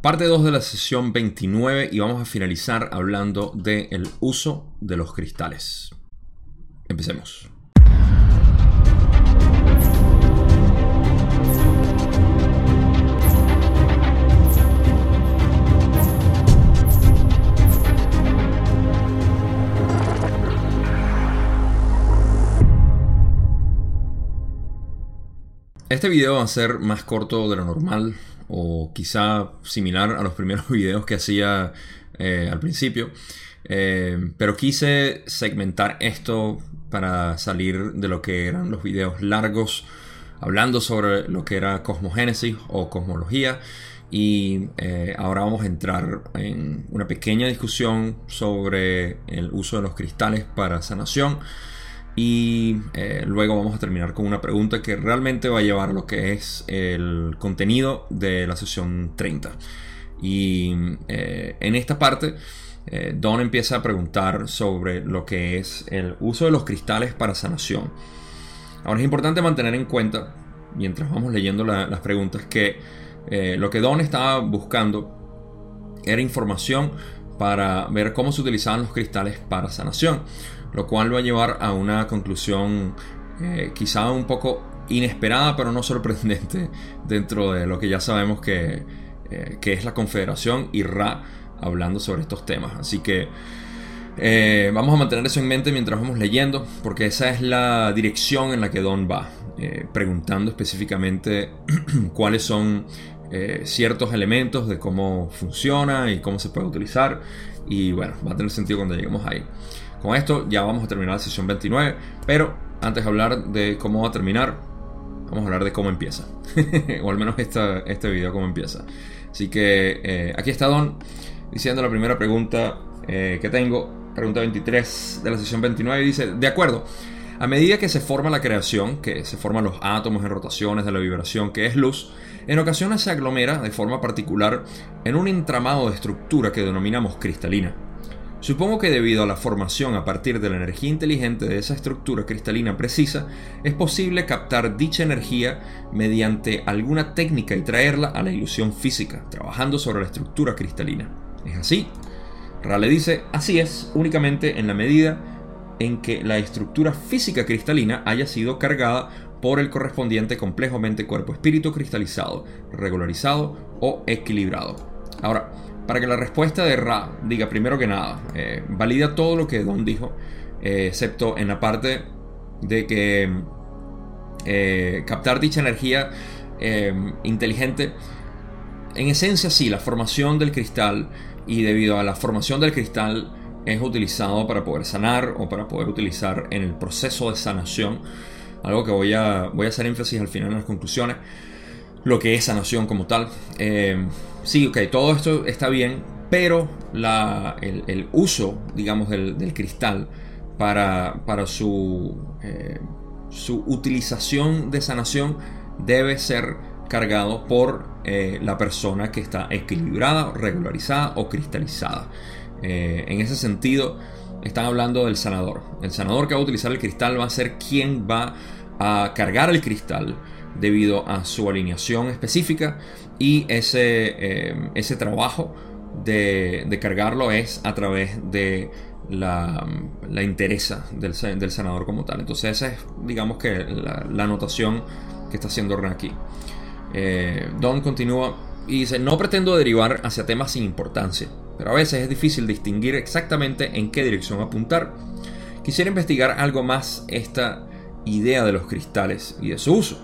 Parte 2 de la sesión 29 y vamos a finalizar hablando del uso de los cristales. Empecemos. Este video va a ser más corto de lo normal o quizá similar a los primeros videos que hacía eh, al principio. Eh, pero quise segmentar esto para salir de lo que eran los videos largos hablando sobre lo que era cosmogénesis o cosmología y eh, ahora vamos a entrar en una pequeña discusión sobre el uso de los cristales para sanación y eh, luego vamos a terminar con una pregunta que realmente va a llevar lo que es el contenido de la sesión 30. Y eh, en esta parte, eh, Don empieza a preguntar sobre lo que es el uso de los cristales para sanación. Ahora es importante mantener en cuenta, mientras vamos leyendo las preguntas, que lo que Don estaba buscando era información para ver cómo se utilizaban los cristales para sanación lo cual va a llevar a una conclusión eh, quizá un poco inesperada, pero no sorprendente dentro de lo que ya sabemos que, eh, es la Confederación y Ra hablando sobre estos temas. Así que eh, vamos a mantener eso en mente mientras vamos leyendo, porque esa es la dirección en la que Don va, preguntando específicamente cuáles son ciertos elementos de cómo funciona y cómo se puede utilizar. Y bueno, va a tener sentido cuando lleguemos ahí. Con esto ya vamos a terminar la sesión 29, pero antes de hablar de cómo va a terminar, vamos a hablar de cómo empieza. o al menos este video cómo empieza. Así que eh, aquí está Don diciendo la primera pregunta eh, que tengo, pregunta 23 de la sesión 29, dice, de acuerdo, a medida que se forma la creación, que se forman los átomos en rotaciones de la vibración que es luz, en ocasiones se aglomera de forma particular en un entramado de estructura que denominamos cristalina. Supongo que debido a la formación a partir de la energía inteligente de esa estructura cristalina precisa, es posible captar dicha energía mediante alguna técnica y traerla a la ilusión física, trabajando sobre la estructura cristalina. ¿Es así? Rale dice, así es, únicamente en la medida en que la estructura física cristalina haya sido cargada por el correspondiente complejo mente-cuerpo-espíritu cristalizado, regularizado o equilibrado. Ahora, para que la respuesta de Ra diga primero que nada, eh, valida todo lo que Don dijo, eh, excepto en la parte de que eh, captar dicha energía inteligente, en esencia sí, la formación del cristal y debido a la formación del cristal es utilizado para poder sanar o para poder utilizar en el proceso de sanación, algo que voy a, voy a hacer énfasis al final en las conclusiones, lo que es sanación como tal sí, ok, todo esto está bien, pero el, uso, digamos, del, cristal para, su, eh, su utilización de sanación debe ser cargado por eh, la persona que está equilibrada, regularizada o cristalizada. Eh, en ese sentido, están hablando del sanador. El sanador que va a utilizar el cristal va a ser quien va a cargar el cristal debido a su alineación específica y ese, eh, ese trabajo de, cargarlo es a través de la, la interesa del, del, sanador como tal. Entonces esa es, digamos que, la, anotación que está haciendo Ren aquí. Eh, Don continúa y dice, no pretendo derivar hacia temas sin importancia, pero a veces es difícil distinguir exactamente en qué dirección apuntar. Quisiera investigar algo más esta idea de los cristales y de su uso.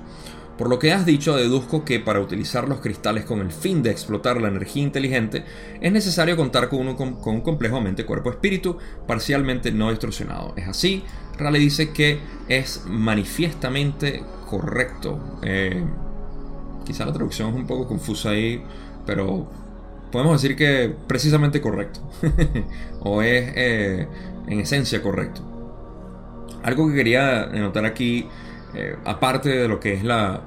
Por lo que has dicho, deduzco que para utilizar los cristales con el fin de explotar la energía inteligente, es necesario contar con, uno con, un complejo mente-cuerpo-espíritu parcialmente no distorsionado. Es así, Raleigh dice que es manifiestamente correcto. Eh, quizá la traducción es un poco confusa ahí, pero podemos decir que precisamente correcto. o es eh, en esencia correcto. Algo que quería notar aquí eh, aparte de lo que es la,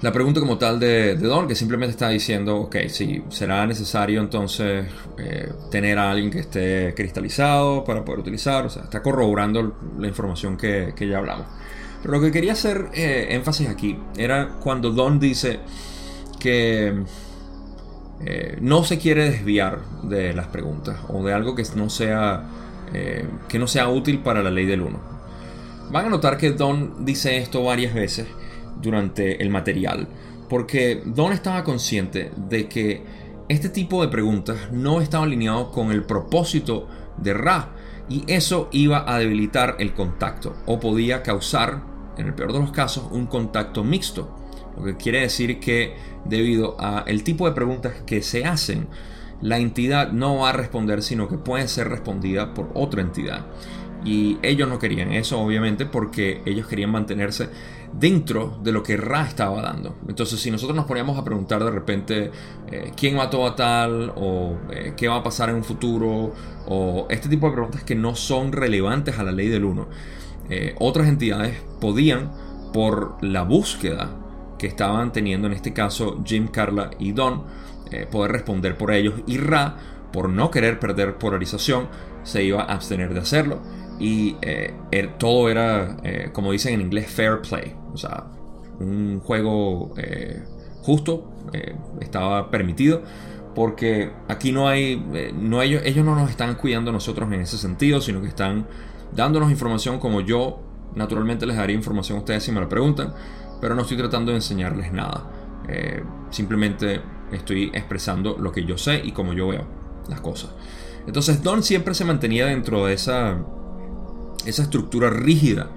la pregunta como tal de, Don, que simplemente está diciendo, ok, si será necesario entonces eh, tener a alguien que esté cristalizado para poder utilizar, o sea, está corroborando la información que, ya hablamos. Pero lo que quería hacer énfasis aquí era cuando Don dice que eh, no se quiere desviar de las preguntas o de algo que no sea, eh, que no sea útil para la ley del 1. Van a notar que Don dice esto varias veces durante el material, porque Don estaba consciente de que este tipo de preguntas no estaba alineado con el propósito de Ra y eso iba a debilitar el contacto o podía causar, en el peor de los casos, un contacto mixto. Lo que quiere decir que debido a el tipo de preguntas que se hacen, la entidad no va a responder, sino que puede ser respondida por otra entidad. Y ellos no querían eso, obviamente, porque ellos querían mantenerse dentro de lo que Ra estaba dando. Entonces, si nosotros nos poníamos a preguntar de repente eh, quién mató a tal, o eh, qué va a pasar en un futuro, o este tipo de preguntas que no son relevantes a la ley del 1, eh, otras entidades podían, por la búsqueda que estaban teniendo en este caso Jim, Carla y Don, poder responder por ellos. Y Ra, por no querer perder polarización, se iba a abstener de hacerlo y eh, er, todo era, eh, como dicen en inglés, fair play. O sea, un juego eh, justo estaba permitido porque aquí no hay, no ellos, ellos no nos están cuidando nosotros en ese sentido, sino que están dándonos información como yo naturalmente les daría información a ustedes si me la preguntan, pero no estoy tratando de enseñarles nada. simplemente estoy expresando lo que yo sé y como yo veo las cosas. Entonces Don siempre se mantenía dentro de esa esa estructura rígida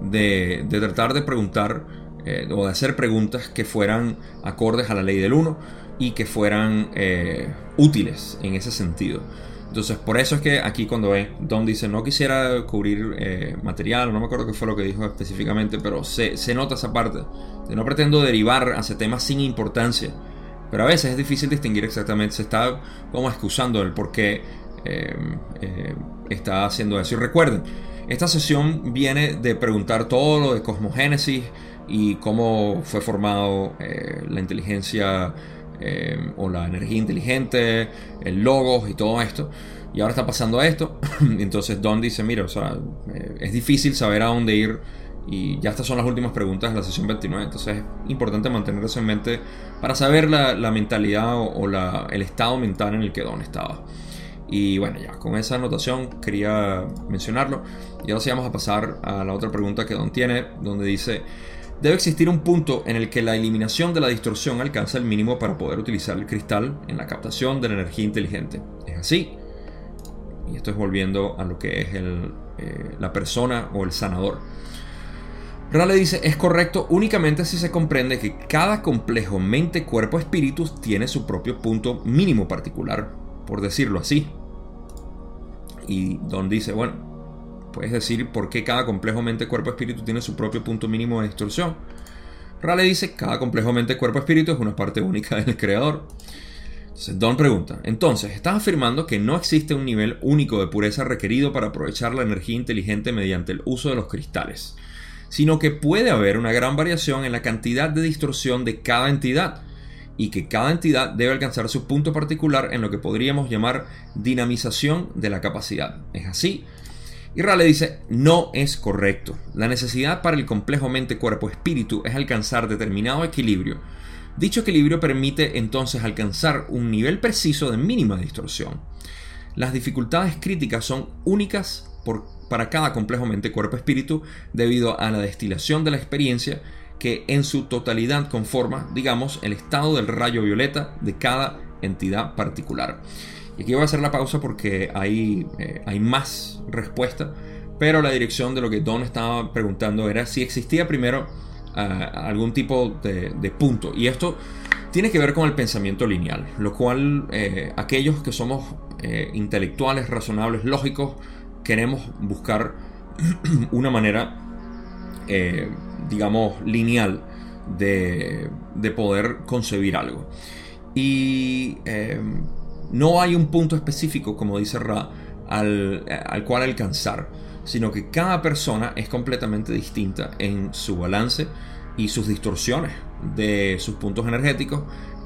de, tratar de preguntar eh, o de hacer preguntas que fueran acordes a la ley del 1 y que fueran eh, útiles en ese sentido. Entonces, por eso es que aquí cuando ve, Don dice, no quisiera cubrir eh, material, no me acuerdo qué fue lo que dijo específicamente, pero se, se, nota esa parte. De no pretendo derivar hacia temas sin importancia, pero a veces es difícil distinguir exactamente, se está como excusando el por qué está haciendo eso. Y recuerden, esta sesión viene de preguntar todo lo de cosmogénesis y cómo fue formado eh, la inteligencia eh, o la energía inteligente, el logos y todo esto. Y ahora está pasando esto. Entonces Don dice, mira, o sea, eh, es difícil saber a dónde ir. Y ya estas son las últimas preguntas de la sesión 29. Entonces es importante mantener eso en mente para saber la, mentalidad o, el estado mental en el que Don estaba. Y bueno, ya con esa anotación quería mencionarlo. Y ahora sí vamos a pasar a la otra pregunta que Don tiene, donde dice, debe existir un punto en el que la eliminación de la distorsión alcanza el mínimo para poder utilizar el cristal en la captación de la energía inteligente. ¿Es así? Y esto es volviendo a lo que es eh, la persona o el sanador. Rale dice, es correcto únicamente si se comprende que cada complejo mente-cuerpo-espíritu tiene su propio punto mínimo particular, por decirlo así. Y Don dice, bueno, puedes decir por qué cada complejo mente, cuerpo, espíritu tiene su propio punto mínimo de distorsión. Rale dice, cada complejo mente, cuerpo, espíritu es una parte única del creador. Entonces Don pregunta, entonces, ¿estás afirmando que no existe un nivel único de pureza requerido para aprovechar la energía inteligente mediante el uso de los cristales? Sino que puede haber una gran variación en la cantidad de distorsión de cada entidad y que cada entidad debe alcanzar su punto particular en lo que podríamos llamar dinamización de la capacidad. ¿Es así? Y Rale dice, no es correcto. La necesidad para el complejo mente-cuerpo-espíritu es alcanzar determinado equilibrio. Dicho equilibrio permite entonces alcanzar un nivel preciso de mínima distorsión. Las dificultades críticas son únicas para cada complejo mente-cuerpo-espíritu debido a la destilación de la experiencia que en su totalidad conforma, digamos, el estado del rayo violeta de cada entidad particular. Y aquí voy a hacer la pausa porque hay, eh, hay más respuesta, pero la dirección de lo que Don estaba preguntando era si existía primero ah, algún tipo de, punto. Y esto tiene que ver con el pensamiento lineal, lo cual eh, aquellos que somos eh, intelectuales, razonables, lógicos, queremos buscar una manera digamos, lineal de, poder concebir algo. Y no hay un punto específico, como dice Ra, al, al, cual alcanzar, sino que cada persona es completamente distinta en su balance y sus distorsiones de sus puntos energéticos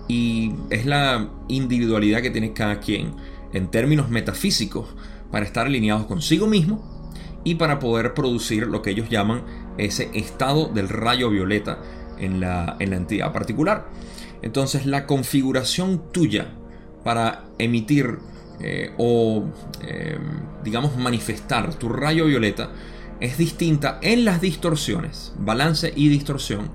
y es la individualidad que tiene cada quien en términos metafísicos para estar alineados consigo mismo y para poder producir lo que ellos llaman ese estado del rayo violeta en la, en la entidad particular. Entonces la configuración tuya para emitir eh, o, eh, digamos, manifestar tu rayo violeta es distinta en las distorsiones, balance y distorsión.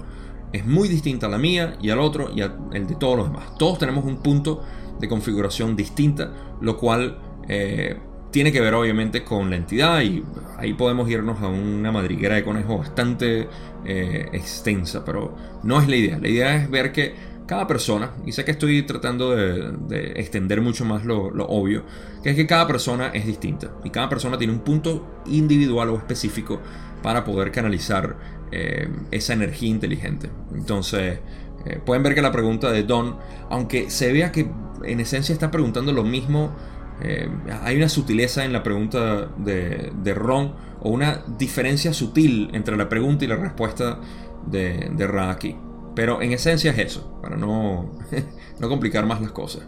Es muy distinta a la mía y al otro y al de todos los demás. Todos tenemos un punto de configuración distinta, lo cual eh, tiene que ver obviamente con la entidad y ahí podemos irnos a una madriguera de conejo bastante extensa, pero no es la idea. La idea es ver que cada persona, y sé que estoy tratando de, extender mucho más lo, obvio, que es que cada persona es distinta y cada persona tiene un punto individual o específico para poder canalizar eh, esa energía inteligente. Entonces, eh, pueden ver que la pregunta de Don, aunque se vea que en esencia está preguntando lo mismo, eh, hay una sutileza en la pregunta de, Ron o una diferencia sutil entre la pregunta y la respuesta de, de Ra aquí. Pero en esencia es eso, para no, no complicar más las cosas.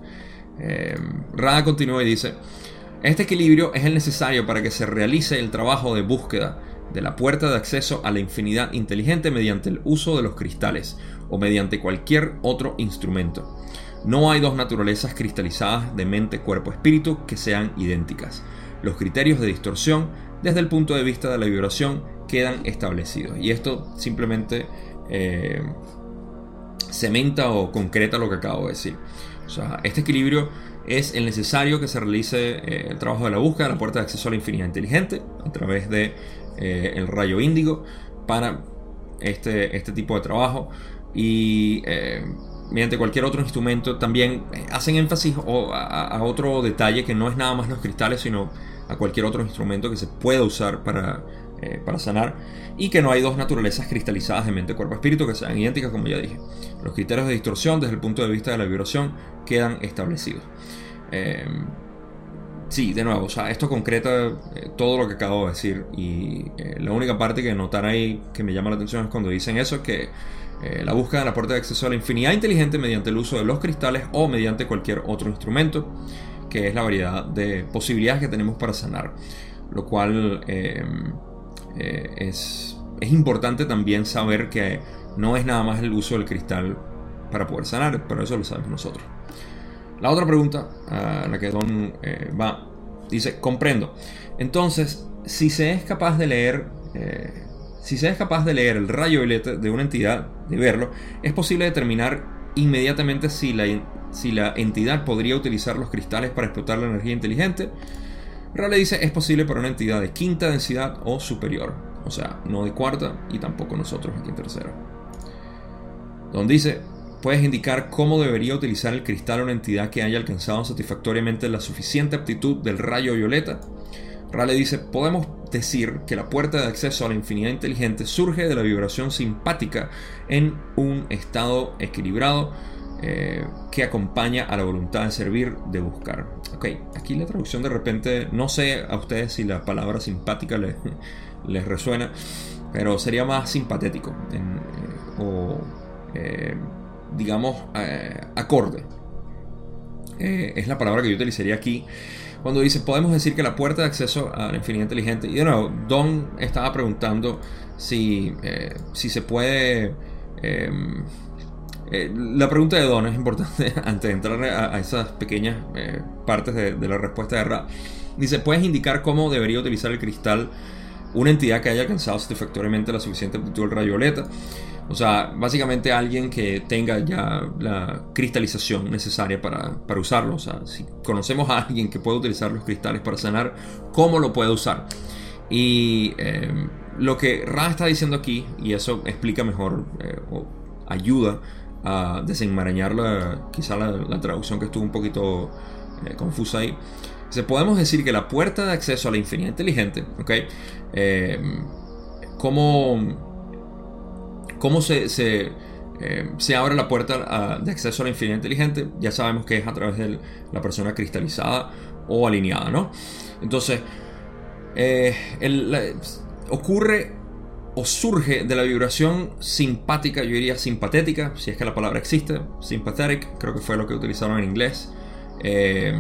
Eh, Rada continúa y dice, este equilibrio es el necesario para que se realice el trabajo de búsqueda de la puerta de acceso a la infinidad inteligente mediante el uso de los cristales o mediante cualquier otro instrumento. No hay dos naturalezas cristalizadas de mente, cuerpo, espíritu que sean idénticas. Los criterios de distorsión desde el punto de vista de la vibración quedan establecidos. Y esto simplemente eh, cementa o concreta lo que acabo de decir. O sea, este equilibrio es el necesario que se realice eh, el trabajo de la búsqueda de la puerta de acceso a la infinidad inteligente a través de eh, el rayo índigo para este, este tipo de trabajo y eh, mediante cualquier otro instrumento también hacen énfasis a, otro detalle que no es nada más los cristales sino a cualquier otro instrumento que se pueda usar para, para sanar y que no hay dos naturalezas cristalizadas de mente, cuerpo, espíritu que sean idénticas como ya dije. Los criterios de distorsión desde el punto de vista de la vibración quedan establecidos. Eh, sí, de nuevo, o sea, esto concreta eh, todo lo que acabo de decir y eh, la única parte que notar ahí que me llama la atención es cuando dicen eso, que la búsqueda de la puerta de acceso a la infinidad inteligente mediante el uso de los cristales o mediante cualquier otro instrumento, que es la variedad de posibilidades que tenemos para sanar, lo cual eh, es, es importante también saber que no es nada más el uso del cristal para poder sanar, pero eso lo sabemos nosotros. La otra pregunta a la que Don eh, va dice, comprendo. Entonces, si se es capaz de leer, eh, si se es capaz de leer el rayo violeta de una entidad, de verlo, es posible determinar inmediatamente si la, si la entidad podría utilizar los cristales para explotar la energía inteligente. Raleigh dice es posible para una entidad de quinta densidad o superior, o sea, no de cuarta y tampoco nosotros aquí en tercera. Don dice, puedes indicar cómo debería utilizar el cristal una entidad que haya alcanzado satisfactoriamente la suficiente aptitud del rayo violeta. Raleigh dice, podemos decir que la puerta de acceso a la infinidad inteligente surge de la vibración simpática en un estado equilibrado eh, que acompaña a la voluntad de servir, de buscar. Ok, aquí la traducción de repente, no sé a ustedes si la palabra simpática les, resuena, pero sería más simpatético eh, o eh, digamos acorde. es la palabra que yo utilizaría aquí cuando dice podemos decir que la puerta de acceso a la infinidad inteligente y de Don estaba preguntando si, si se puede la pregunta de Don es importante antes de entrar a, esas pequeñas eh, partes de, la respuesta de Ra. Dice, ¿puedes indicar cómo debería utilizar el cristal una entidad que haya alcanzado satisfactoriamente la suficiente amplitud del rayo violeta? O sea, básicamente alguien que tenga ya la cristalización necesaria para, usarlo. O sea, si conocemos a alguien que puede utilizar los cristales para sanar, ¿cómo lo puede usar? Y eh, lo que Ra está diciendo aquí, y eso explica mejor o ayuda desenmarañar la, quizá la, traducción que estuvo un poquito eh, confusa ahí. Se podemos decir que la puerta de acceso a la infinidad inteligente, ¿ok? Eh, ¿Cómo, cómo se, se, eh, se, abre la puerta de acceso a la infinidad inteligente? Ya sabemos que es a través de la persona cristalizada o alineada, ¿no? Entonces, ocurre o surge de la vibración simpática, yo diría simpatética, si es que la palabra existe, sympathetic, creo que fue lo que utilizaron en inglés, eh,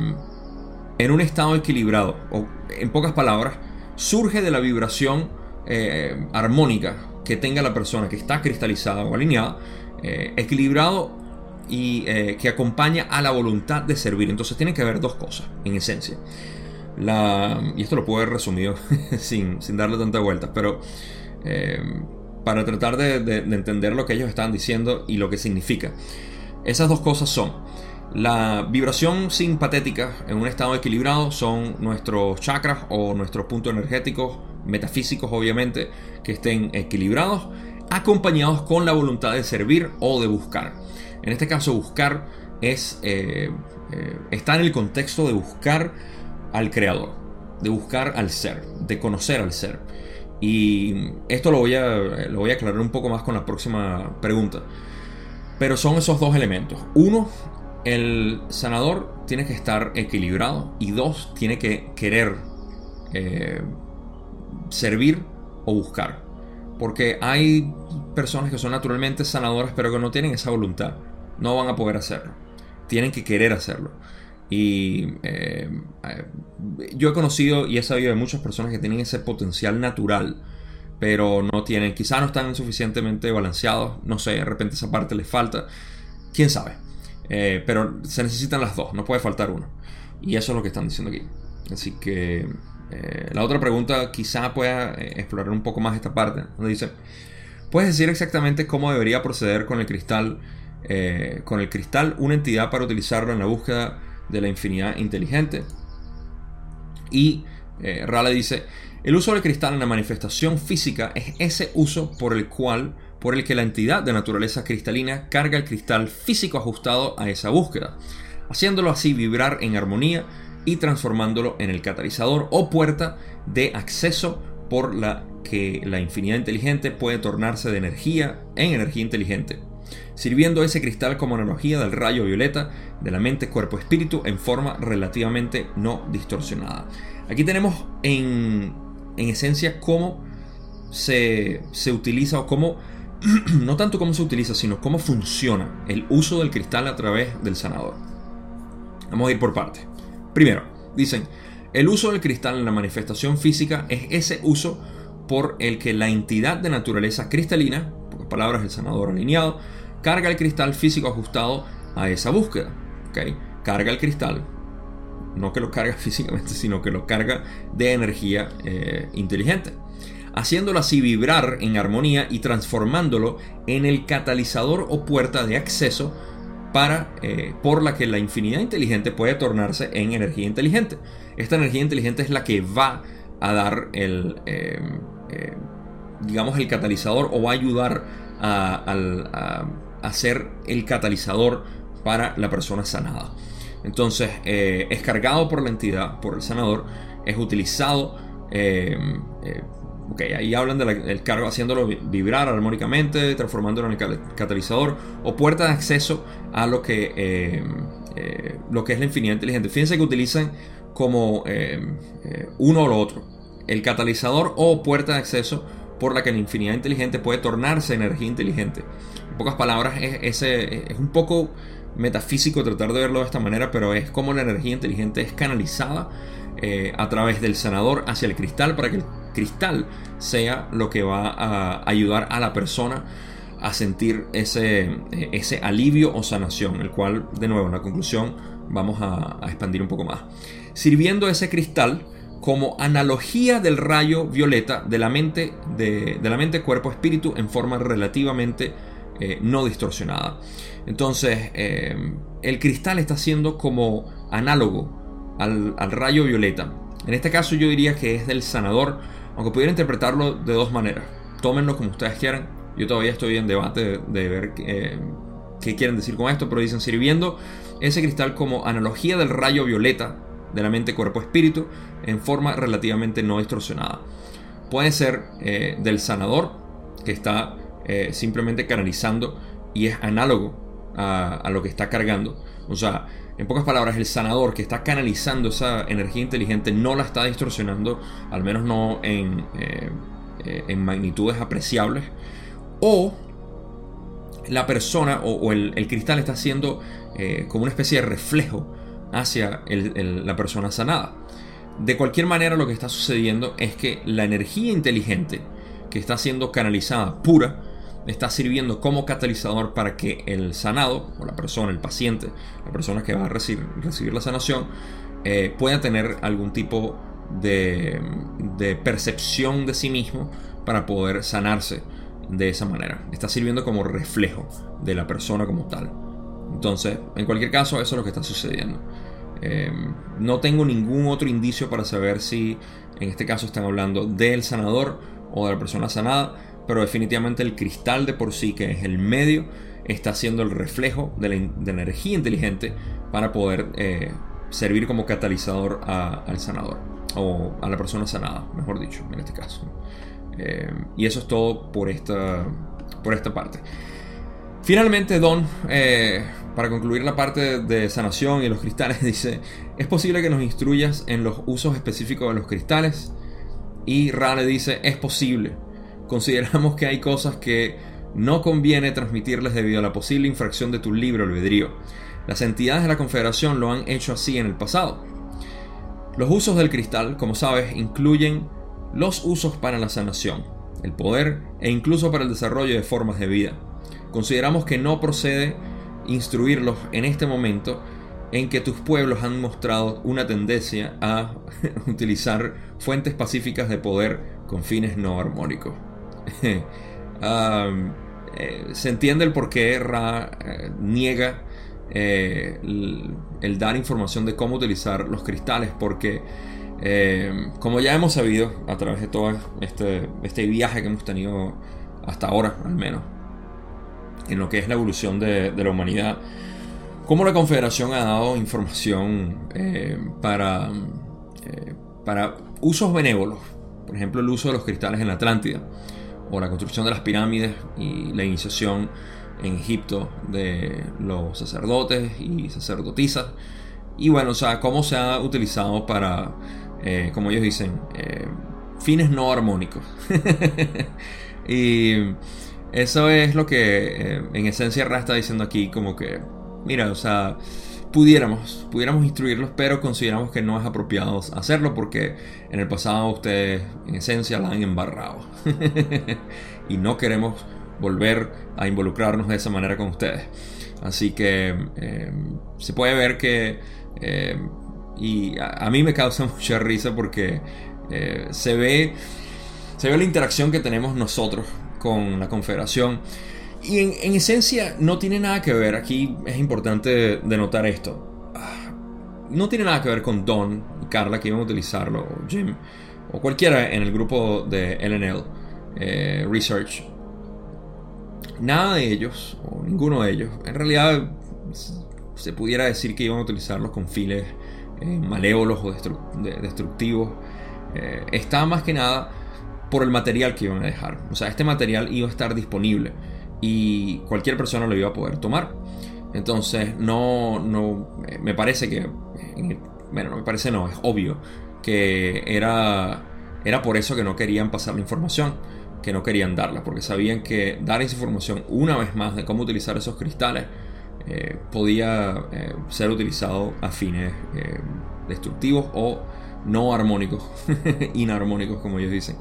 en un estado equilibrado, o en pocas palabras, surge de la vibración eh, armónica que tenga la persona que está cristalizada o alineada, eh, equilibrado y que acompaña a la voluntad de servir. Entonces tiene que haber dos cosas, en esencia. La, y esto lo puedo haber resumido sin, darle tanta vuelta, pero eh, para tratar de, de, entender lo que ellos están diciendo y lo que significa. Esas dos cosas son la vibración simpatética en un estado equilibrado son nuestros chakras o nuestros puntos energéticos, metafísicos obviamente, que estén equilibrados, acompañados con la voluntad de servir o de buscar. En este caso buscar es eh, eh, está en el contexto de buscar al creador, de buscar al ser, de conocer al ser. Y esto lo voy a, lo voy a aclarar un poco más con la próxima pregunta. Pero son esos dos elementos. Uno, el sanador tiene que estar equilibrado. Y dos, tiene que querer eh, servir o buscar. Porque hay personas que son naturalmente sanadoras pero que no tienen esa voluntad. No van a poder hacerlo. Tienen que querer hacerlo. Y eh, eh, yo he conocido y he sabido de muchas personas que tienen ese potencial natural, pero no tienen, quizá no están suficientemente balanceados, no sé, de repente esa parte les falta, quién sabe. Eh, pero se necesitan las dos, no puede faltar uno. Y eso es lo que están diciendo aquí. Así que la otra pregunta quizá pueda explorar un poco más esta parte, donde dice, ¿puedes decir exactamente cómo debería proceder con el cristal? con el cristal, una entidad para utilizarlo en la búsqueda de la infinidad inteligente. Y eh, Rale dice, el uso del cristal en la manifestación física es ese uso por el cual, por el que la entidad de naturaleza cristalina carga el cristal físico ajustado a esa búsqueda, haciéndolo así vibrar en armonía y transformándolo en el catalizador o puerta de acceso por la que la infinidad inteligente puede tornarse de energía en energía inteligente sirviendo ese cristal como analogía del rayo violeta de la mente, cuerpo, espíritu en forma relativamente no distorsionada. Aquí tenemos en, esencia cómo se, utiliza o cómo, no tanto cómo se utiliza, sino cómo funciona el uso del cristal a través del sanador. Vamos a ir por partes. Primero, dicen, el uso del cristal en la manifestación física es ese uso por el que la entidad de naturaleza cristalina, pocas palabras, el sanador alineado, carga el cristal físico ajustado a esa búsqueda. Carga el cristal, no que lo carga físicamente, sino que lo carga de energía eh, inteligente, haciéndolo así vibrar en armonía y transformándolo en el catalizador o puerta de acceso para, eh, por la que la infinidad inteligente puede tornarse en energía inteligente. Esta energía inteligente es la que va a dar el, eh, digamos, el catalizador o va a ayudar a, a ser el catalizador para la persona sanada. Entonces eh, es cargado por la entidad, por el sanador, es utilizado, eh, eh, ahí hablan del cargo haciéndolo vibrar armónicamente, transformándolo en el catalizador o puerta de acceso a lo que, lo que es la infinidad inteligente. Fíjense que utilizan como uno o lo otro, el catalizador o puerta de acceso por la que la infinidad inteligente puede tornarse energía inteligente. En pocas palabras, es, un poco metafísico tratar de verlo de esta manera, pero es como la energía inteligente es canalizada eh, a través del sanador hacia el cristal para que el cristal sea lo que va a ayudar a la persona a sentir ese, alivio o sanación, el cual, de nuevo, en la conclusión vamos a, expandir un poco más. Sirviendo ese cristal como analogía del rayo violeta de la mente, de, la mente cuerpo, espíritu en forma relativamente eh, no distorsionada. Entonces, eh, el cristal está siendo como análogo al, rayo violeta. En este caso yo diría que es del sanador, aunque pudiera interpretarlo de dos maneras. Tómenlo como ustedes quieran. Yo todavía estoy en debate de, ver eh, qué quieren decir con esto, pero dicen sirviendo ese cristal como analogía del rayo violeta de la mente, cuerpo, espíritu en forma relativamente no distorsionada. Puede ser del sanador que está eh, simplemente canalizando y es análogo a, lo que está cargando. O sea, en pocas palabras, el sanador que está canalizando esa energía inteligente no la está distorsionando, al menos no en, eh, en magnitudes apreciables. O la persona o, el, cristal está haciendo como una especie de reflejo hacia la persona sanada. De cualquier manera lo que está sucediendo es que la energía inteligente que está siendo canalizada pura está sirviendo como catalizador para que el sanado, o la persona, el paciente, la persona que va a recibir, la sanación, eh, pueda tener algún tipo de, de percepción de sí mismo para poder sanarse de esa manera. Está sirviendo como reflejo de la persona como tal. Entonces, en cualquier caso, eso es lo que está sucediendo. Em, no tengo ningún otro indicio para saber si en este caso están hablando del sanador o de la persona sanada, pero definitivamente el cristal de por sí, que es el medio, está siendo el reflejo de la, energía inteligente para poder eh, servir como catalizador al sanador o a la persona sanada, mejor dicho, en este caso. Em, y eso es todo por esta, por esta parte. Finalmente, Don, eh, para concluir la parte de sanación y los cristales, dice, ¿es posible que nos instruyas en los usos específicos de los cristales? Y Ra le dice, es posible. Consideramos que hay cosas que no conviene transmitirles debido a la posible infracción de tu libre albedrío. Las entidades de la Confederación lo han hecho así en el pasado. Los usos del cristal, como sabes, incluyen los usos para la sanación, el poder e incluso para el desarrollo de formas de vida. Consideramos que no procede instruirlos en este momento en que tus pueblos han mostrado una tendencia a utilizar fuentes pacíficas de poder con fines no armónicos. Eh, se entiende el por qué Ra eh, niega eh, el, dar información de cómo utilizar los cristales, porque como ya hemos sabido a través de todo este, este viaje que hemos tenido hasta ahora, al menos, en lo que es la evolución de, la humanidad, cómo la Confederación ha dado información para, para usos benévolos, por ejemplo el uso de los cristales en la Atlántida, o la construcción de las pirámides y la iniciación en Egipto de los sacerdotes y sacerdotisas, y bueno, o sea, cómo se ha utilizado para, eh, como ellos dicen, fines no armónicos. y eso es lo que eh, en esencia Ra está diciendo aquí, como que, mira, o sea, pudiéramos, pudiéramos instruirlos, pero consideramos que no es apropiado hacerlo porque en el pasado ustedes en esencia la han embarrado. y no queremos volver a involucrarnos de esa manera con ustedes. Así que eh, se puede ver que, eh, y a, mí me causa mucha risa porque se ve, se ve la interacción que tenemos nosotros con la Confederación. Y en, esencia no tiene nada que ver, aquí es importante denotar esto, ah, no tiene nada que ver con Don y Carla que iban a utilizarlo, o Jim, o cualquiera en el grupo de LNL eh, Research. Nada de ellos, o ninguno de ellos, en realidad se pudiera decir que iban a utilizarlos con files eh, malévolos o destructivos. Eh, está más que nada por el material que iban a dejar. O sea, este material iba a estar disponible y cualquier persona lo iba a poder tomar. Entonces, no, no, me parece que, bueno, no me parece, no, es obvio que era, era por eso que no querían pasar la información, que no querían darla, porque sabían que dar esa información una vez más de cómo utilizar esos cristales eh, podía eh, ser utilizado a fines eh, destructivos o no armónicos, inarmónicos como ellos dicen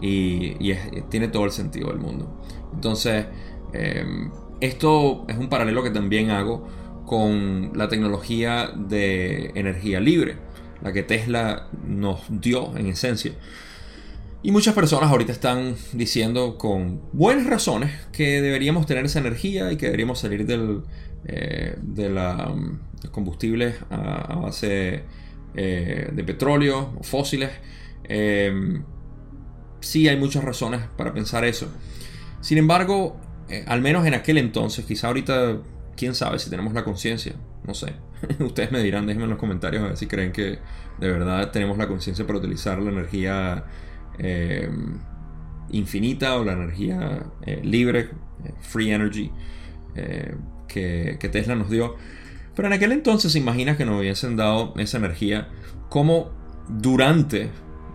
y, tiene todo el sentido del mundo. Entonces, em, esto es un paralelo que también hago con la tecnología de energía libre, la que Tesla nos dio en esencia. Y muchas personas ahorita están diciendo con buenas razones que deberíamos tener esa energía y que deberíamos salir del, eh, de la, los combustibles a, base eh, de petróleo o fósiles. Em, sí hay muchas razones para pensar eso. Sin embargo, eh, al menos en aquel entonces, quizá ahorita, quién sabe si tenemos la conciencia, no sé. Ustedes me dirán, déjenme en los comentarios a ver si creen que de verdad tenemos la conciencia para utilizar la energía eh, infinita o la energía eh, libre, free energy, que, Tesla nos dio. Pero en aquel entonces imagina que nos hubiesen dado esa energía como durante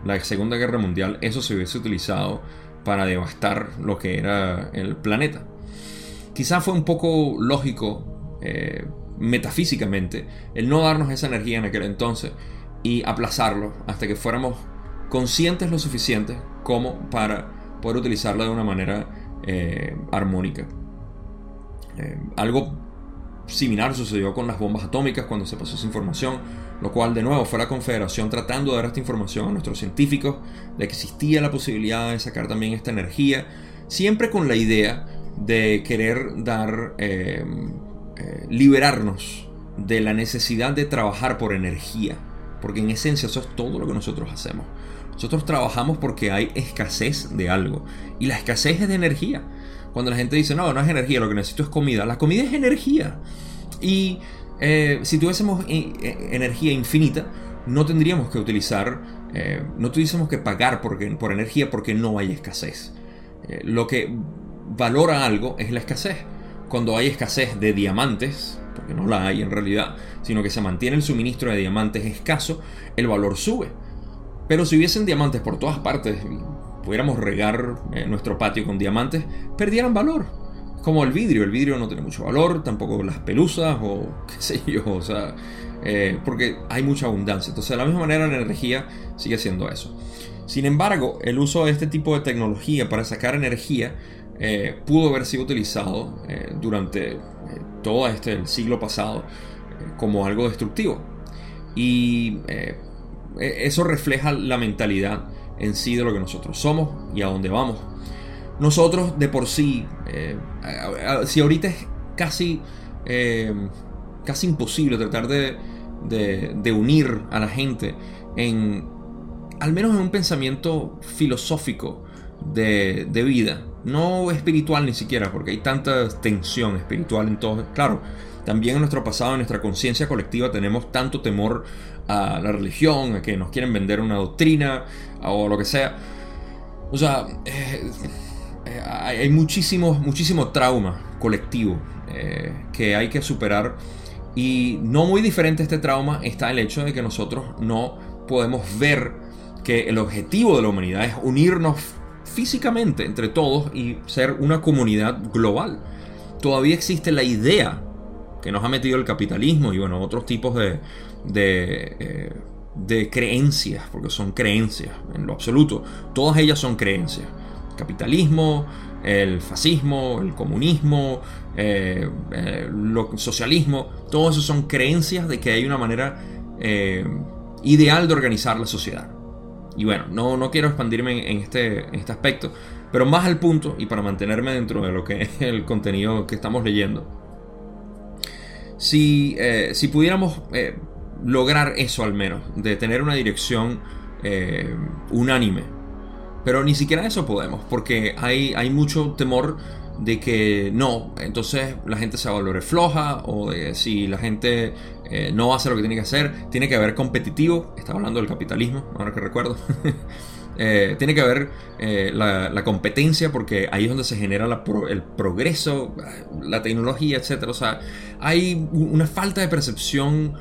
la Segunda Guerra Mundial eso se hubiese utilizado para devastar lo que era el planeta. Quizá fue un poco lógico, eh, metafísicamente, el no darnos esa energía en aquel entonces y aplazarlo hasta que fuéramos conscientes lo suficiente como para poder utilizarla de una manera armónica. algo similar sucedió con las bombas atómicas cuando se pasó esa información, lo cual de nuevo fue la Confederación tratando de dar esta información a nuestros científicos de que existía la posibilidad de sacar también esta energía, siempre con la idea de querer dar, eh, eh, liberarnos de la necesidad de trabajar por energía, porque en esencia eso es todo lo que nosotros hacemos. Nosotros trabajamos porque hay escasez de algo, y la escasez es de energía. Cuando la gente dice, no, no es energía, lo que necesito es comida, la comida es energía. Y eh, si tuviésemos energía infinita, no tendríamos que utilizar, no tuviésemos que pagar por, energía porque no hay escasez. lo que valora algo es la escasez. Cuando hay escasez de diamantes, porque no la hay en realidad, sino que se mantiene el suministro de diamantes escaso, el valor sube. Pero si hubiesen diamantes por todas partes pudiéramos regar eh, nuestro patio con diamantes, perdieran valor. Como el vidrio, el vidrio no tiene mucho valor, tampoco las pelusas o qué sé yo, o sea, eh, porque hay mucha abundancia. Entonces, de la misma manera, la energía sigue siendo eso. Sin embargo, el uso de este tipo de tecnología para sacar energía eh, pudo haber sido utilizado eh, durante eh, todo este siglo pasado como algo destructivo. Y e-, eso refleja la mentalidad en sí de lo que nosotros somos y a dónde vamos. Nosotros de por sí, si ahorita es casi, casi imposible tratar de, unir a la gente en, al menos en un pensamiento filosófico de, de vida, no espiritual ni siquiera, porque hay tanta tensión espiritual en todo. Claro, también en nuestro pasado, en nuestra conciencia colectiva, tenemos tanto temor a la religión, a que nos quieren vender una doctrina o lo que sea. O sea, eh, eh, hay muchísimo, muchísimo trauma colectivo eh, que hay que superar. Y no muy diferente a este trauma está el hecho de que nosotros no podemos ver que el objetivo de la humanidad es unirnos físicamente entre todos y ser una comunidad global. Todavía existe la idea que nos ha metido el capitalismo y bueno, otros tipos de, de, eh, de creencias, porque son creencias en lo absoluto. Todas ellas son creencias. Capitalismo, el fascismo, el comunismo, el eh, eh, socialismo, todo eso son creencias de que hay una manera ideal de organizar la sociedad. Y bueno, no, no quiero expandirme en este, en este aspecto, pero más al punto y para mantenerme dentro de lo que es el contenido que estamos leyendo. Si, eh, si pudiéramos eh, lograr eso al menos, de tener una dirección eh, unánime, pero ni siquiera eso podemos, porque hay, hay mucho temor de que no, entonces la gente se va a volver floja o de si la gente eh, no hace lo que tiene que hacer, tiene que haber competitivo, estaba hablando del capitalismo, ahora que recuerdo, eh, tiene que haber eh, la, competencia porque ahí es donde se genera el progreso, la tecnología, etc. O sea, hay una falta de percepción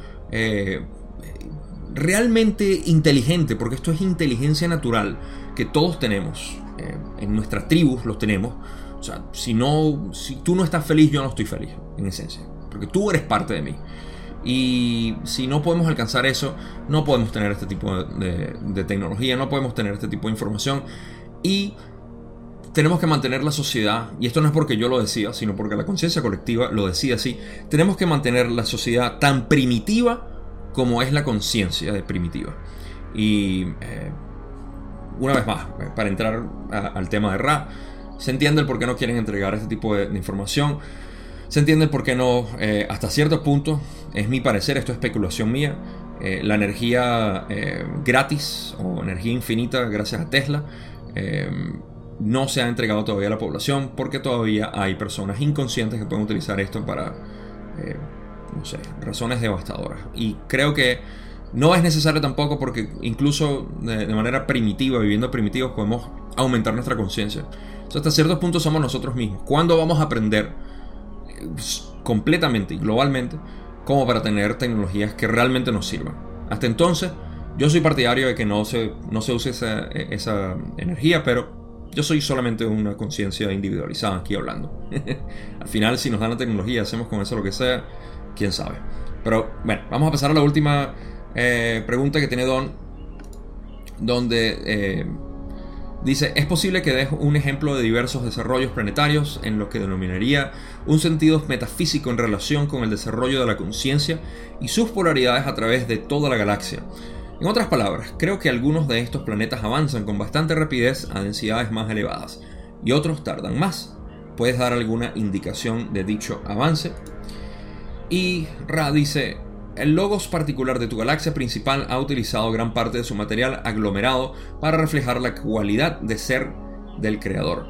realmente inteligente, porque esto es inteligencia natural que todos tenemos, en nuestras tribus los tenemos, o sea, si, no, si tú no estás feliz, yo no estoy feliz, en esencia. Porque tú eres parte de mí. Y si no podemos alcanzar eso, no podemos tener este tipo de, tecnología, no podemos tener este tipo de información. Y tenemos que mantener la sociedad, y esto no es porque yo lo decía, sino porque la conciencia colectiva lo decía así, tenemos que mantener la sociedad tan primitiva como es la conciencia de primitiva. Y eh, una vez más, para entrar al tema de Ra, se entiende el por qué no quieren entregar este tipo de, información. Se entiende el por qué no, eh, hasta cierto punto, es mi parecer, esto es especulación mía, eh, la energía eh, gratis o energía infinita gracias a Tesla no se ha entregado todavía a la población porque todavía hay personas inconscientes que pueden utilizar esto para, no sé, razones devastadoras. Y creo que no es necesario tampoco porque incluso de, de manera primitiva, viviendo primitivos, podemos aumentar nuestra conciencia hasta ciertos puntos somos nosotros mismos. ¿Cuándo vamos a aprender eh, completamente y globalmente como para tener tecnologías que realmente nos sirvan? Hasta entonces, yo soy partidario de que no se, no se use esa, e, esa energía, pero yo soy solamente una conciencia individualizada aquí hablando. Al final, si nos dan la tecnología, hacemos con eso lo que sea, quién sabe. Pero bueno, vamos a pasar a la última eh, pregunta que tiene Don, donde... Eh, Dice, es posible que des un ejemplo de diversos desarrollos planetarios en lo que denominaría un sentido metafísico en relación con el desarrollo de la conciencia y sus polaridades a través de toda la galaxia. En otras palabras, creo que algunos de estos planetas avanzan con bastante rapidez a densidades más elevadas y otros tardan más. ¿Puedes dar alguna indicación de dicho avance? Y Ra dice, el logos particular de tu galaxia principal ha utilizado gran parte de su material aglomerado para reflejar la cualidad de ser del creador.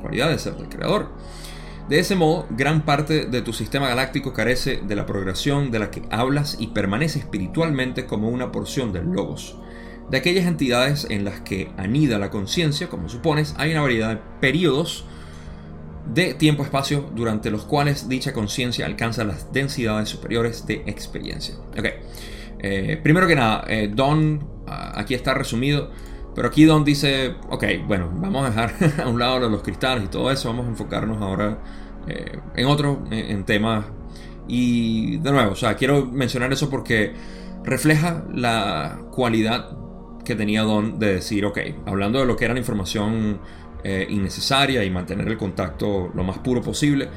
Cualidad de ser del creador. De ese modo, gran parte de tu sistema galáctico carece de la progresión de la que hablas y permanece espiritualmente como una porción del logos. De aquellas entidades en las que anida la conciencia, como supones, hay una variedad de periodos de tiempo-espacio durante los cuales dicha conciencia alcanza las densidades superiores de experiencia. Ok, eh, primero que nada, eh, Don, ah, aquí está resumido, pero aquí Don dice, ok, bueno, vamos a dejar a un lado los cristales y todo eso, vamos a enfocarnos ahora eh, en otro, en, temas. Y de nuevo, o sea, quiero mencionar eso porque refleja la cualidad que tenía Don de decir, ok, hablando de lo que era la información eh, innecesaria y mantener el contacto lo más puro posible.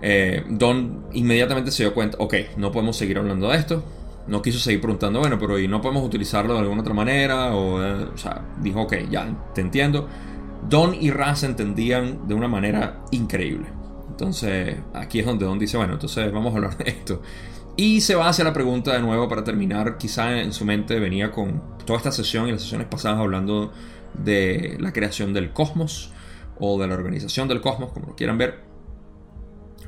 Eh, Don inmediatamente se dio cuenta, ok, no podemos seguir hablando de esto. No quiso seguir preguntando, bueno, pero ¿y no podemos utilizarlo de alguna otra manera? O, eh, o sea, dijo, ok, ya, te entiendo. Don y Raz se entendían de una manera increíble. Entonces, aquí es donde Don dice, bueno, entonces vamos a hablar de esto. Y se va hacia la pregunta de nuevo para terminar. Quizá en su mente venía con toda esta sesión y las sesiones pasadas hablando de la creación del cosmos o de la organización del cosmos, como lo quieran ver.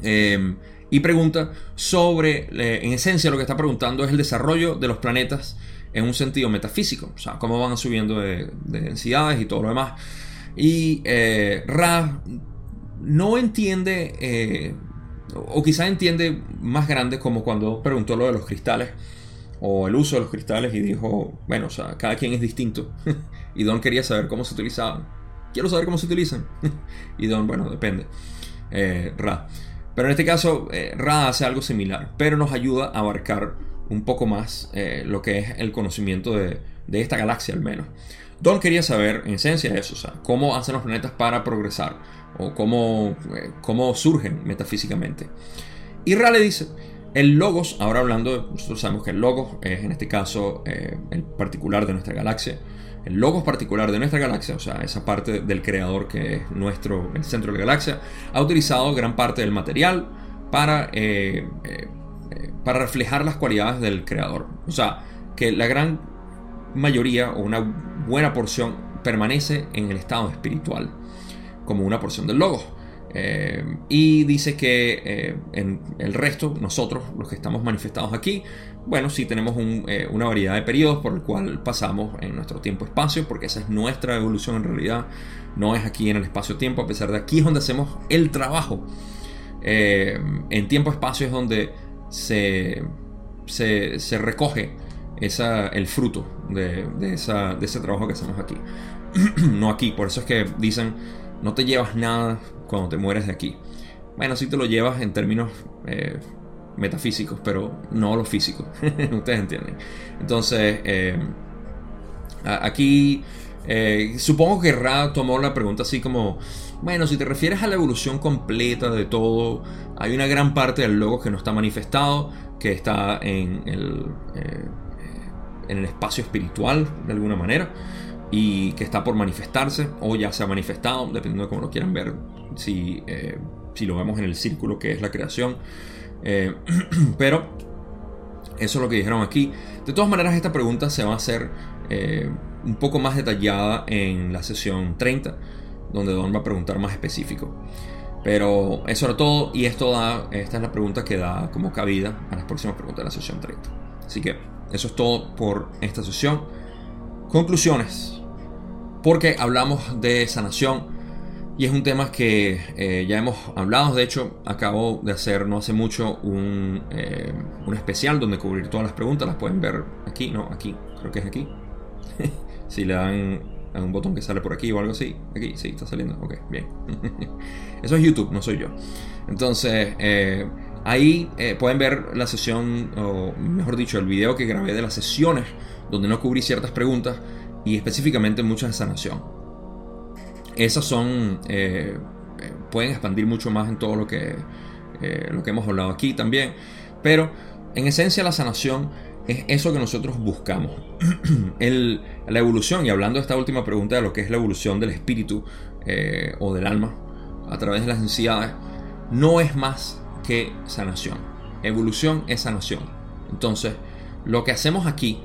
Em, y pregunta sobre, eh, en esencia lo que está preguntando es el desarrollo de los planetas en un sentido metafísico, o sea, cómo van subiendo de, densidades y todo lo demás. Y eh, Ra no entiende, eh, o quizá entiende más grande como cuando preguntó lo de los cristales, o el uso de los cristales y dijo, bueno, o sea, cada quien es distinto. y Don quería saber cómo se utilizaban. Quiero saber cómo se utilizan. y Don, bueno, depende. Eh, Ra. Pero en este caso, eh, Ra hace algo similar, pero nos ayuda a abarcar un poco más eh, lo que es el conocimiento de, de, esta galaxia al menos. Don quería saber, en esencia, eso, o cómo hacen los planetas para progresar, o cómo, cómo surgen metafísicamente. Y Ra le dice, el logos, ahora hablando, nosotros sabemos que el logos es en este caso el particular de nuestra galaxia. El logos particular de nuestra galaxia, o sea, esa parte del creador que es nuestro, el centro de la galaxia, ha utilizado gran parte del material para, eh, eh, para reflejar las cualidades del creador. O sea, que la gran mayoría o una buena porción permanece en el estado espiritual, como una porción del logos. Eh, y dice que eh, en el resto, nosotros, los que estamos manifestados aquí, bueno, sí tenemos eh, una variedad de periodos por el cual pasamos en nuestro tiempo-espacio, porque esa es nuestra evolución en realidad, no es aquí en el espacio-tiempo, a pesar de aquí es donde hacemos el trabajo. en tiempo-espacio es donde se, se, recoge esa, el fruto de, esa, de ese trabajo que hacemos aquí. no aquí, por eso es que dicen, no te llevas nada cuando te mueres de aquí. Bueno, sí te lo llevas en términos eh, metafísicos, pero no lo físico. Ustedes entienden. Entonces, eh, aquí eh, supongo que Ra tomó la pregunta así como, bueno, si te refieres a la evolución completa de todo, hay una gran parte del logo que no está manifestado, que está en el, en el espacio espiritual de alguna manera y que está por manifestarse o ya se ha manifestado, dependiendo de cómo lo quieran ver, si, eh, si lo vemos en el círculo que es la creación. Eh, pero eso es lo que dijeron aquí. De todas maneras, esta pregunta se va a hacer eh, un poco más detallada en la sesión 30, donde Don va a preguntar más específico. Pero eso era todo y esto da, esta es la pregunta que da como cabida a las próximas preguntas de la sesión 30. Así que eso es todo por esta sesión. Conclusiones porque hablamos de sanación y es un tema que eh, ya hemos hablado. De hecho, acabo de hacer no hace mucho un, eh, un, especial donde cubrir todas las preguntas. Las pueden ver aquí, no, aquí, creo que es aquí. si le dan a un botón que sale por aquí o algo así. Aquí, sí, está saliendo. Ok, bien. Eso es YouTube, no soy yo. Entonces, eh, ahí pueden ver la sesión, o mejor dicho, el video que grabé de las sesiones donde no cubrí ciertas preguntas y específicamente mucha sanación. esas son, eh, eh, pueden expandir mucho más en todo lo que, eh, lo que hemos hablado aquí también. Pero en esencia la sanación es eso que nosotros buscamos. la evolución, y hablando de esta última pregunta de lo que es la evolución del espíritu o del alma a través de las necesidades, no es más que sanación. Evolución es sanación. Entonces, lo que hacemos aquí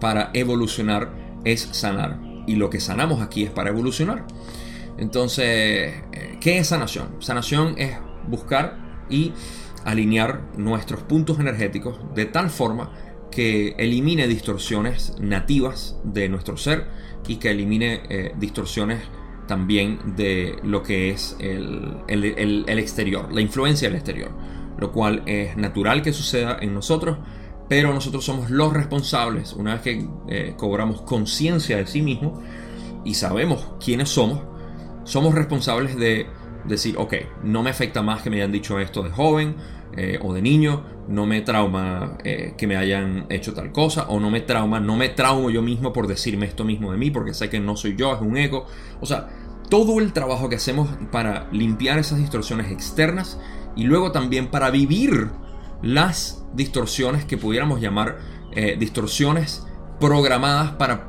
para evolucionar es sanar. Y lo que sanamos aquí es para evolucionar. Entonces, eh, ¿qué es sanación? Sanación es buscar y alinear nuestros puntos energéticos de tal forma que elimine distorsiones nativas de nuestro ser y que elimine eh, distorsiones también de lo que es el, exterior, la influencia del exterior, lo cual es natural que suceda en nosotros, pero nosotros somos los responsables, una vez que eh, cobramos conciencia de sí mismo y sabemos quiénes somos, somos responsables de decir, ok, no me afecta más que me hayan dicho esto de joven eh, o de niño, no me trauma eh, que me hayan hecho tal cosa, o no me trauma, no me traumo yo mismo por decirme esto mismo de mí, porque sé que no soy yo, es un ego. O sea, todo el trabajo que hacemos para limpiar esas distorsiones externas y luego también para vivir las distorsiones que pudiéramos llamar eh, distorsiones programadas para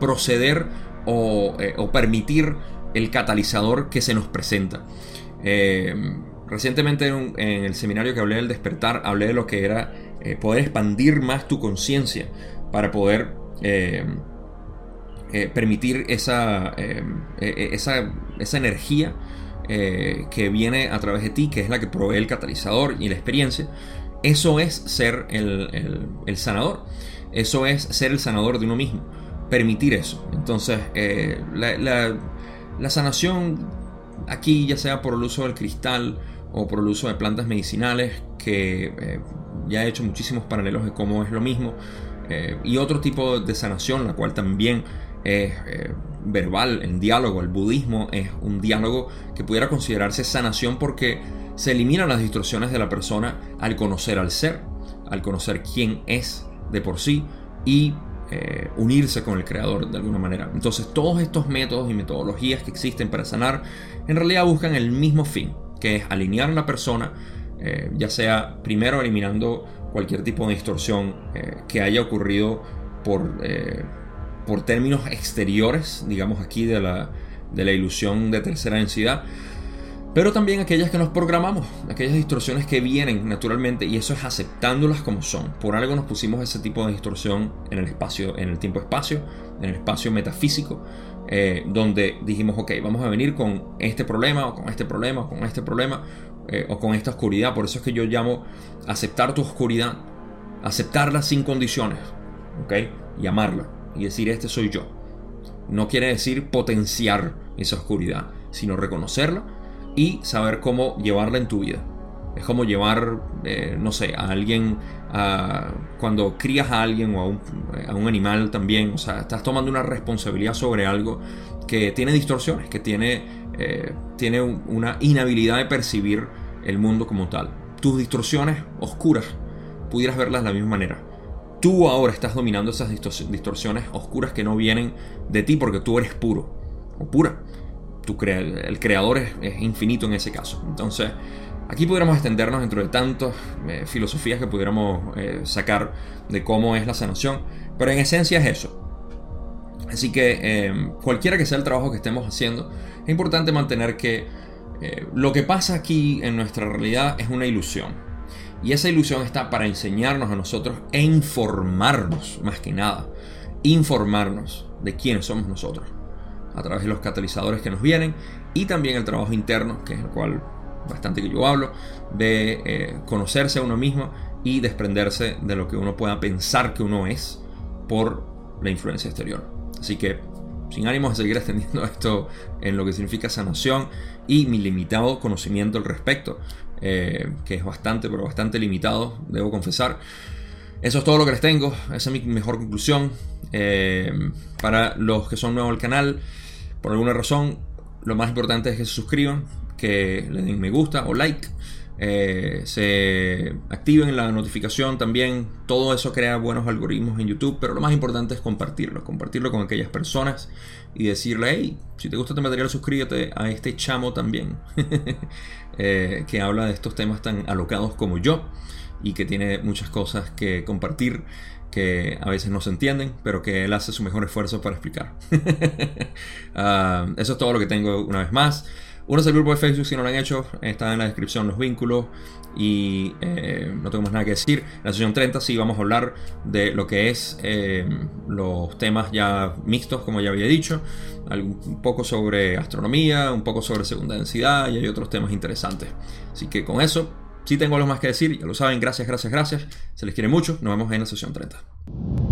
proceder o, o permitir el catalizador que se nos presenta. Eh, recientemente en, el seminario que hablé del despertar, hablé de lo que era eh, poder expandir más tu conciencia para poder eh, permitir esa, esa, esa, energía que viene a través de ti, que es la que provee el catalizador y la experiencia. Eso es ser el, el sanador. Eso es ser el sanador de uno mismo. Permitir eso. Entonces, la, la la sanación aquí, ya sea por el uso del cristal o por el uso de plantas medicinales, que eh, ya he hecho muchísimos paralelos de cómo es lo mismo, eh, y otro tipo de sanación, la cual también es eh, verbal, en diálogo. El budismo es un diálogo que pudiera considerarse sanación porque se eliminan las distorsiones de la persona al conocer al ser, al conocer quién es de por sí y eh, unirse con el creador de alguna manera. Entonces todos estos métodos y metodologías que existen para sanar en realidad buscan el mismo fin, que es alinear a la persona, eh, ya sea primero eliminando cualquier tipo de distorsión eh, que haya ocurrido por, por términos exteriores, digamos aquí de la, de la ilusión de tercera densidad, pero también aquellas que nos programamos, aquellas distorsiones que vienen naturalmente y eso es aceptándolas como son. Por algo nos pusimos ese tipo de distorsión en el espacio, en el tiempo-espacio, en el espacio metafísico, eh, donde dijimos, ok, vamos a venir con este problema o con este problema o con este problema eh, o con esta oscuridad. Por eso es que yo llamo aceptar tu oscuridad, aceptarla sin condiciones, ok, y amarla y decir, este soy yo. No quiere decir potenciar esa oscuridad, sino reconocerla y saber cómo llevarla en tu vida. Es como llevar, eh, no sé, a alguien, a, cuando crías a alguien o a un, a un, animal también, o sea, estás tomando una responsabilidad sobre algo que tiene distorsiones, que tiene, eh, tiene una inhabilidad de percibir el mundo como tal. Tus distorsiones oscuras, pudieras verlas de la misma manera. Tú ahora estás dominando esas distorsiones oscuras que no vienen de ti porque tú eres puro o pura el creador es, infinito en ese caso. Entonces, aquí pudiéramos extendernos dentro de tantas eh, filosofías que pudiéramos eh, sacar de cómo es la sanación, pero en esencia es eso. Así que eh, cualquiera que sea el trabajo que estemos haciendo, es importante mantener que lo que pasa aquí en nuestra realidad es una ilusión. Y esa ilusión está para enseñarnos a nosotros e informarnos, más que nada, informarnos de quiénes somos nosotros a través de los catalizadores que nos vienen y también el trabajo interno, que es el cual bastante que yo hablo, de eh, conocerse a uno mismo y desprenderse de lo que uno pueda pensar que uno es por la influencia exterior. Así que, sin ánimos de seguir extendiendo esto en lo que significa sanación y mi limitado conocimiento al respecto, eh, que es bastante, pero bastante limitado, debo confesar. Eso es todo lo que les tengo, esa es mi mejor conclusión. Eh, para los que son nuevos al canal, por alguna razón, lo más importante es que se suscriban, que le den me gusta o like. eh, se activen la notificación también. Todo eso crea buenos algoritmos en YouTube, pero lo más importante es compartirlo, compartirlo con aquellas personas y decirle, hey, si te gusta este material, suscríbete a este chamo también, eh, que habla de estos temas tan alocados como yo y que tiene muchas cosas que compartir que a veces no se entienden, pero que él hace su mejor esfuerzo para explicar. Ah, eso es todo lo que tengo una vez más. Únanse al grupo de Facebook si no lo han hecho, está en la descripción los vínculos y eh, no tengo más nada que decir. En la sesión 30 sí vamos a hablar de lo que es eh, los temas ya mixtos, como ya había dicho, un poco sobre astronomía, un poco sobre segunda densidad y hay otros temas interesantes. Así que con eso sí tengo algo más que decir, ya lo saben, gracias, gracias, gracias. Se les quiere mucho, nos vemos en la sesión 30.